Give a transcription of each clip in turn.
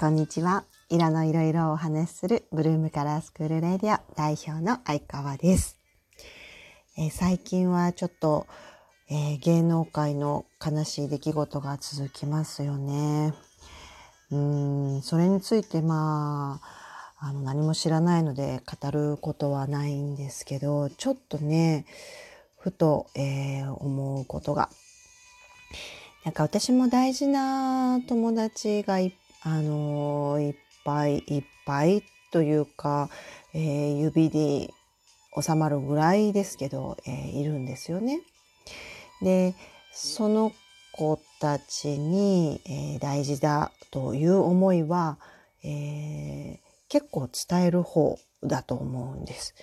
こんにちは。色のいろいろお話しするブルームカラースクールレディオ代表の相川です。えー、最近はちょっと、えー、芸能界の悲しい出来事が続きますよね。うん、それについてまあ、あの何も知らないので語ることはないんですけど、ちょっとね、ふと、えー、思うことが。なんか私も大事な友達がいっあのいっぱいいっぱいというか、えー、指に収まるぐらいですけど、えー、いるんですよね。でその子たちに、えー、大事だという思いは、え結構伝える方だと思うんです。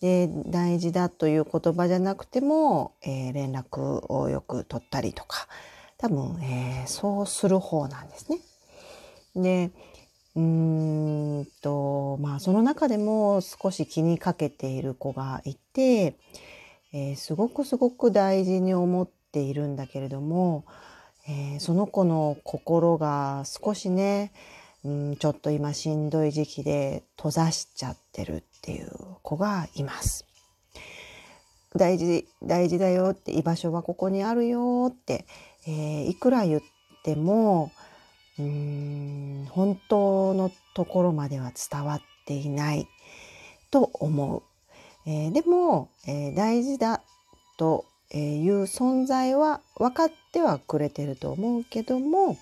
で大事だという言葉じゃなくても、え連絡をよく取ったりとか多分、えそうする方なんですね。でうんとまあその中でも少し気にかけている子がいて、えー、すごくすごく大事に思っているんだけれども、えー、その子の心が少しねうんちょっと今しんどい時期で閉ざしちゃってるっていう子がいます。大事大事だよって居場所はここにあるよって、えー、いくら言ってもうーん本当のところまでは伝わっていないと思う。えー、でも、えー、大事だという存在は分かってはくれてると思うけども、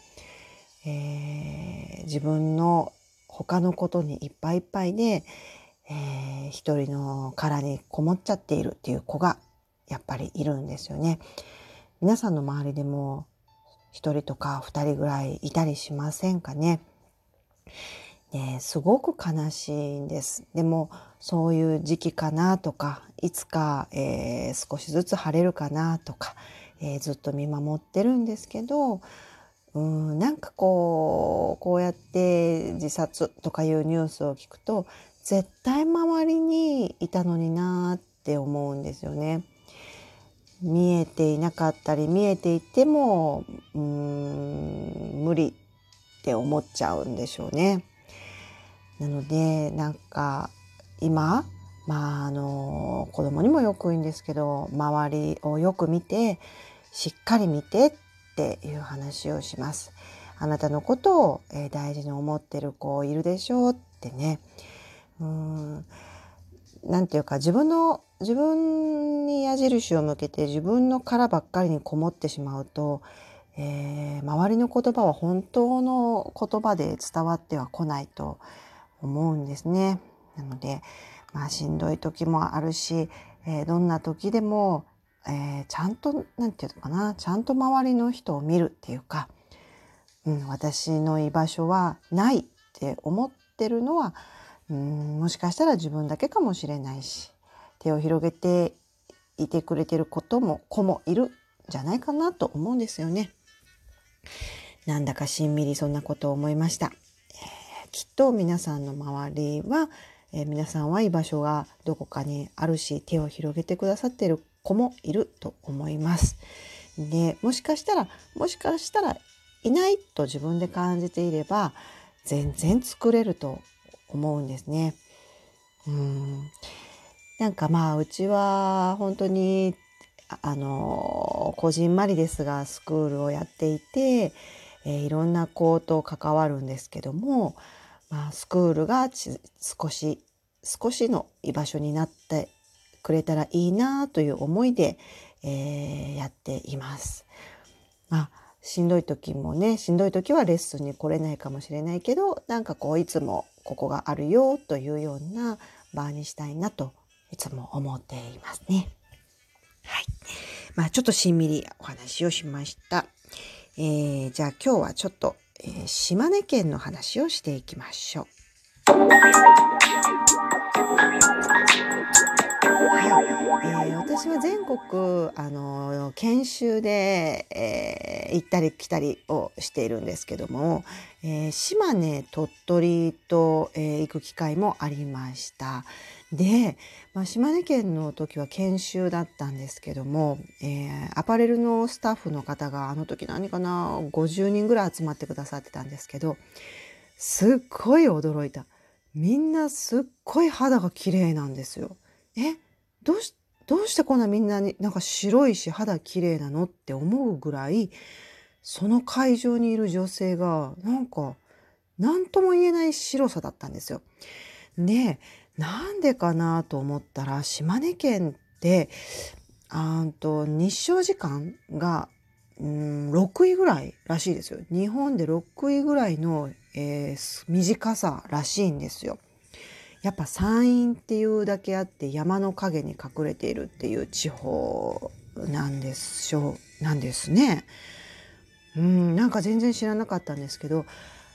えー、自分の他のことにいっぱいいっぱいで、えー、一人の殻にこもっちゃっているっていう子がやっぱりいるんですよね。皆さんの周りでも1人とか2人ぐらいいたりしませんかね。ねすごく悲しいんです。でもそういう時期かなとかいつか、えー、少しずつ晴れるかなとか、えー、ずっと見守ってるんですけどうんなんかこうこうやって自殺とかいうニュースを聞くと絶対周りにいたのになって思うんですよね。見えていなかったり見えていてもうーん無理って思っちゃうんでしょうね。なのでなんか今まああの子供にもよく言うんですけど周りをよく見てしっかり見てっていう話をします。あなたのことを、え大事に思ってる子いるでしょうってね。うんなんていうか自分の自分に矢印を向けて自分の殻ばっかりにこもってしまうと、えー、周りの言葉は本当の言葉で伝わってはこないと思うんですね。なので、まあ、しんどい時もあるし、えー、どんな時でも、えー、ちゃんと何て言うのかなちゃんと周りの人を見るっていうか、うん、私の居場所はないって思ってるのはうんもしかしたら自分だけかもしれないし手を広げていてくれてることも子もいるんじゃないかなと思うんですよね。なんだかしんみりそんなことを思いました。えー、きっと皆さんの周りは、えー、皆さんは居場所がどこかにあるし手を広げてくださっている子もいると思います。でもしかしたらもしかしたらいないと自分で感じていれば全然作れると思うんですね。うんなんかまあうちは本当にあのこじんまりですがスクールをやっていて、えー、いろんな子と関わるんですけども、まあ、スクールが少し少しの居場所になってくれたらいいなという思いで、えー、やっています。まあしんどい時もねしんどい時はレッスンに来れないかもしれないけどなんかこういつもここがあるよというような場にしたいなといつも思っていますね。はい。まあちょっとしんみりお話をしました。えー、じゃあ今日はちょっと、えー、島根県の話をしていきましょう。えー、私は全国あの研修で、えー、行ったり来たりをしているんですけども、えー、島根鳥取と、え、行く機会もありました。で、まあ、島根県の時は研修だったんですけども、え、アパレルのスタッフの方があの時何かな50人ぐらい集まってくださってたんですけどすっごい驚いた。みんなすっごい肌が綺麗なんですよ。えどうしどうしてこんなみんなになんか白いし肌綺麗なのって思うぐらいその会場にいる女性がなんか何とも言えない白さだったんですよ。でなんでかなと思ったら島根県ってあと日照時間がうん6位ぐらいらしいですよ。日本で6位ぐらいの、えー、短さらしいんですよ。やっぱ山陰っていうだけあって山の陰に隠れているっていう地方なんでしょうなんですね。うんなんか全然知らなかったんですけど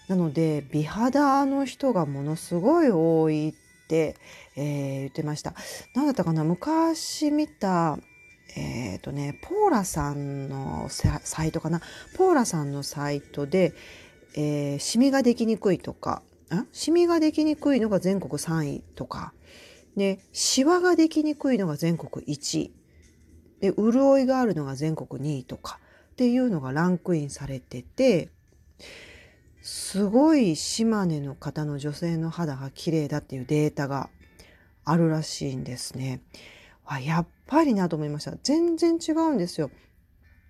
なので美肌の人がものすごい多いって、えー、言ってました。何だったかな？昔見たえっ、ー、とねポーラさんのサイトかな？ポーラさんのサイトで、えー、シミができにくいとかシミができにくいのが全国3位とか、で、シワができにくいのが全国1位。で、潤いがあるのが全国2位とかっていうのがランクインされてて、すごい島根の方の女性の肌が綺麗だっていうデータがあるらしいんですね。あやっぱりなと思いました。全然違うんですよ。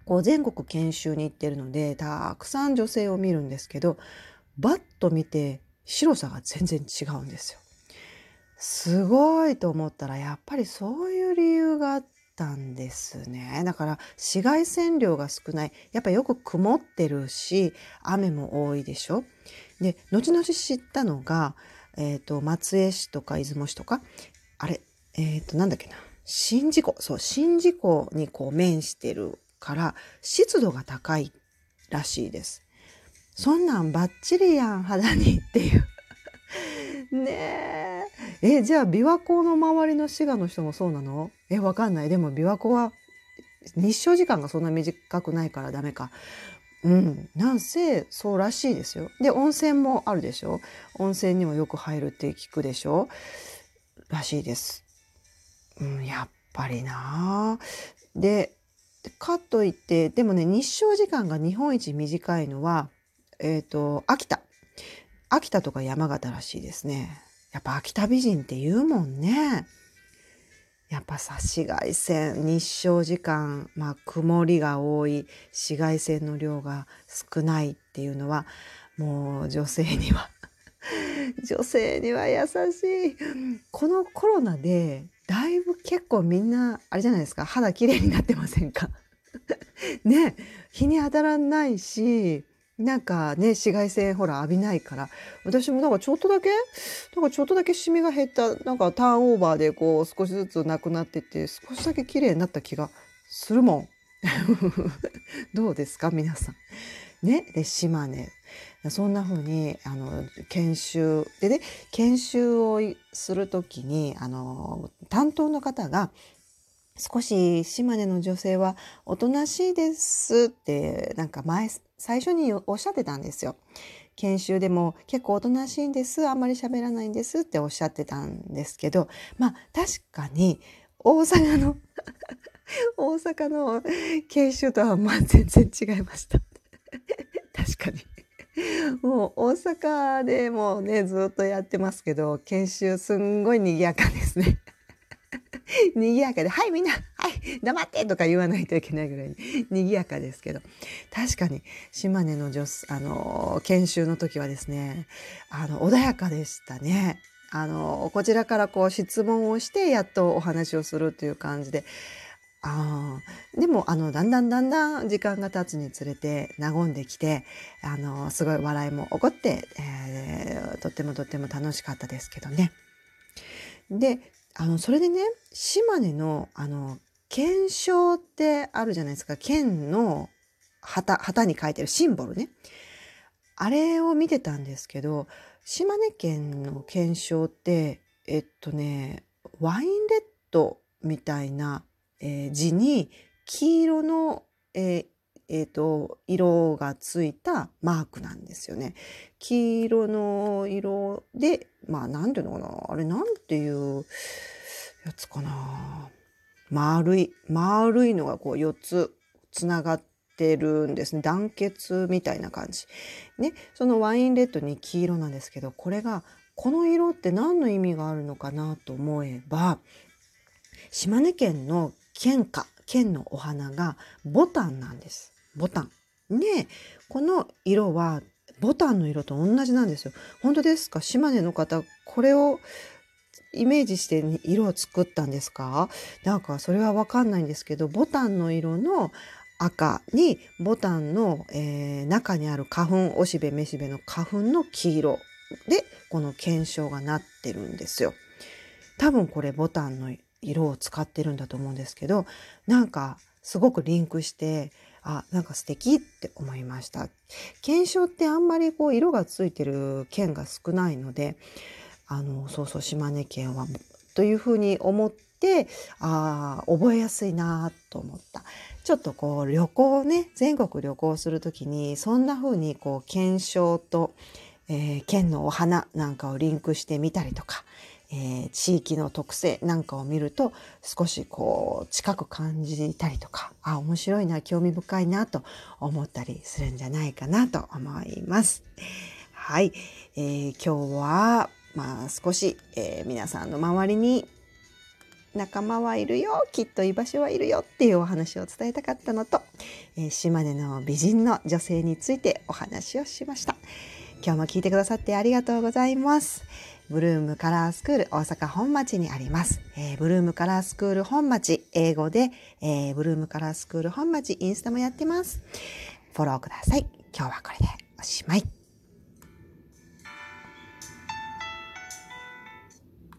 こう全国研修に行ってるのでたくさん女性を見るんですけどバッと見て白さが全然違うんですよ。すごいと思ったらやっぱりそういう理由があったんですね。だから紫外線量が少ない。やっぱよく曇ってるし雨も多いでしょ。で後々知ったのが、えーと、松江市とか出雲市とかあれえっ、ー、となんだっけな宍道湖そう宍道湖にこう面してるから湿度が高いらしいです。そんなんバッチリやん肌にっていう。ねえ。えじゃあ琵琶湖の周りの滋賀の人もそうなの？えわかんない。でも琵琶湖は日照時間がそんな短くないからダメか。うん。なんせそうらしいですよ。で温泉もあるでしょ？温泉にもよく入るって聞くでしょ？らしいです、うん、やっぱりな。でかといってでもね日照時間が日本一短いのはえっ、ー、と、秋田。秋田とか山形らしいですね。やっぱ秋田美人って言うもんね。やっぱさ、紫外線、日照時間、まあ曇りが多い、紫外線の量が少ないっていうのは、もう女性には 女性には優しい。このコロナで、だいぶ結構みんな、あれじゃないですか、肌綺麗になってませんか？ね、日に当たらないし、なんかね紫外線ほら浴びないから。私もなんかちょっとだけなんかちょっとだけシミが減ったなんかターンオーバーでこう少しずつなくなってって少しだけ綺麗になった気がするもん。どうですか？皆さん。ね、で島根。そんな風にあの研修。でね研修をする時にあの担当の方が少し島根の女性はおとなしいですってなんか前最初におっしゃってたんですよ。研修でも結構おとなしいんですあんまり喋らないんですっておっしゃってたんですけどまあ確かに大阪の 大阪の研修とはまあ全然違いました。確かに。もう大阪でもねずっとやってますけど研修すんごい賑やかですね。賑やかで、はいみんな、はい、黙ってとか言わないといけないぐらいに賑やかですけど、確かに島根の女あの、研修の時はですね、あの、穏やかでしたね。あの、こちらからこう質問をして、やっとお話をするという感じで、あでもあのだんだんだんだん時間が経つにつれて和んできてあのすごい笑いも起こって、えー、とってもとっても楽しかったですけどね。であのそれでね島根のあの県章ってあるじゃないですか。県の旗旗に書いてるシンボルね。あれを見てたんですけど島根県の県章ってえっとねワインレッドみたいな、えー、字に黄色の、えーえーと、色がついたマークなんですよね。黄色の色でまあ何ていうのかなあれなんていうやつかな丸い丸いのがこう4つつながってるんですね。団結みたいな感じ。ね、そのワインレッドに黄色なんですけど、これが、この色って何の意味があるのかなと思えば、島根県の県花、県のお花がボタンなんです。ボタン。で、この色はボタンの色と同じなんですよ。本当ですか？島根の方、これをイメージして色を作ったんですか？なんかそれはわかんないんですけど、ボタンの色の赤にボタンの、えー、中にある花粉、おしべめしべの花粉の黄色で、この検証がなってるんですよ。多分これボタンの色を使ってるんだと思うんですけど、なんかすごくリンクして、あ、なんか素敵って思いました。検証ってあんまりこう色がついてる県が少ないので、あの、そうそう島根県はというふうに思って、ああ、覚えやすいなと思った。ちょっとこう旅行ね、全国旅行するときに、そんな風にこう検証と、えー、県のお花なんかをリンクしてみたりとか、えー、地域の特性なんかを見ると少しこう近く感じたりとかあ面白いな興味深いなと思ったりするんじゃないかなと思います。はい、えー、今日はまあ少し、えー、皆さんの周りに仲間はいるよきっと居場所はいるよっていうお話を伝えたかったのと、えー、島根の美人の女性についてお話をしました。今日も聞いてくださってありがとうございます。ブルームカラースクール大阪本町にあります。えー、ブルームカラースクール本町、英語で、えー、ブルームカラースクール本町インスタもやってます。フォローください。今日はこれでおしまい。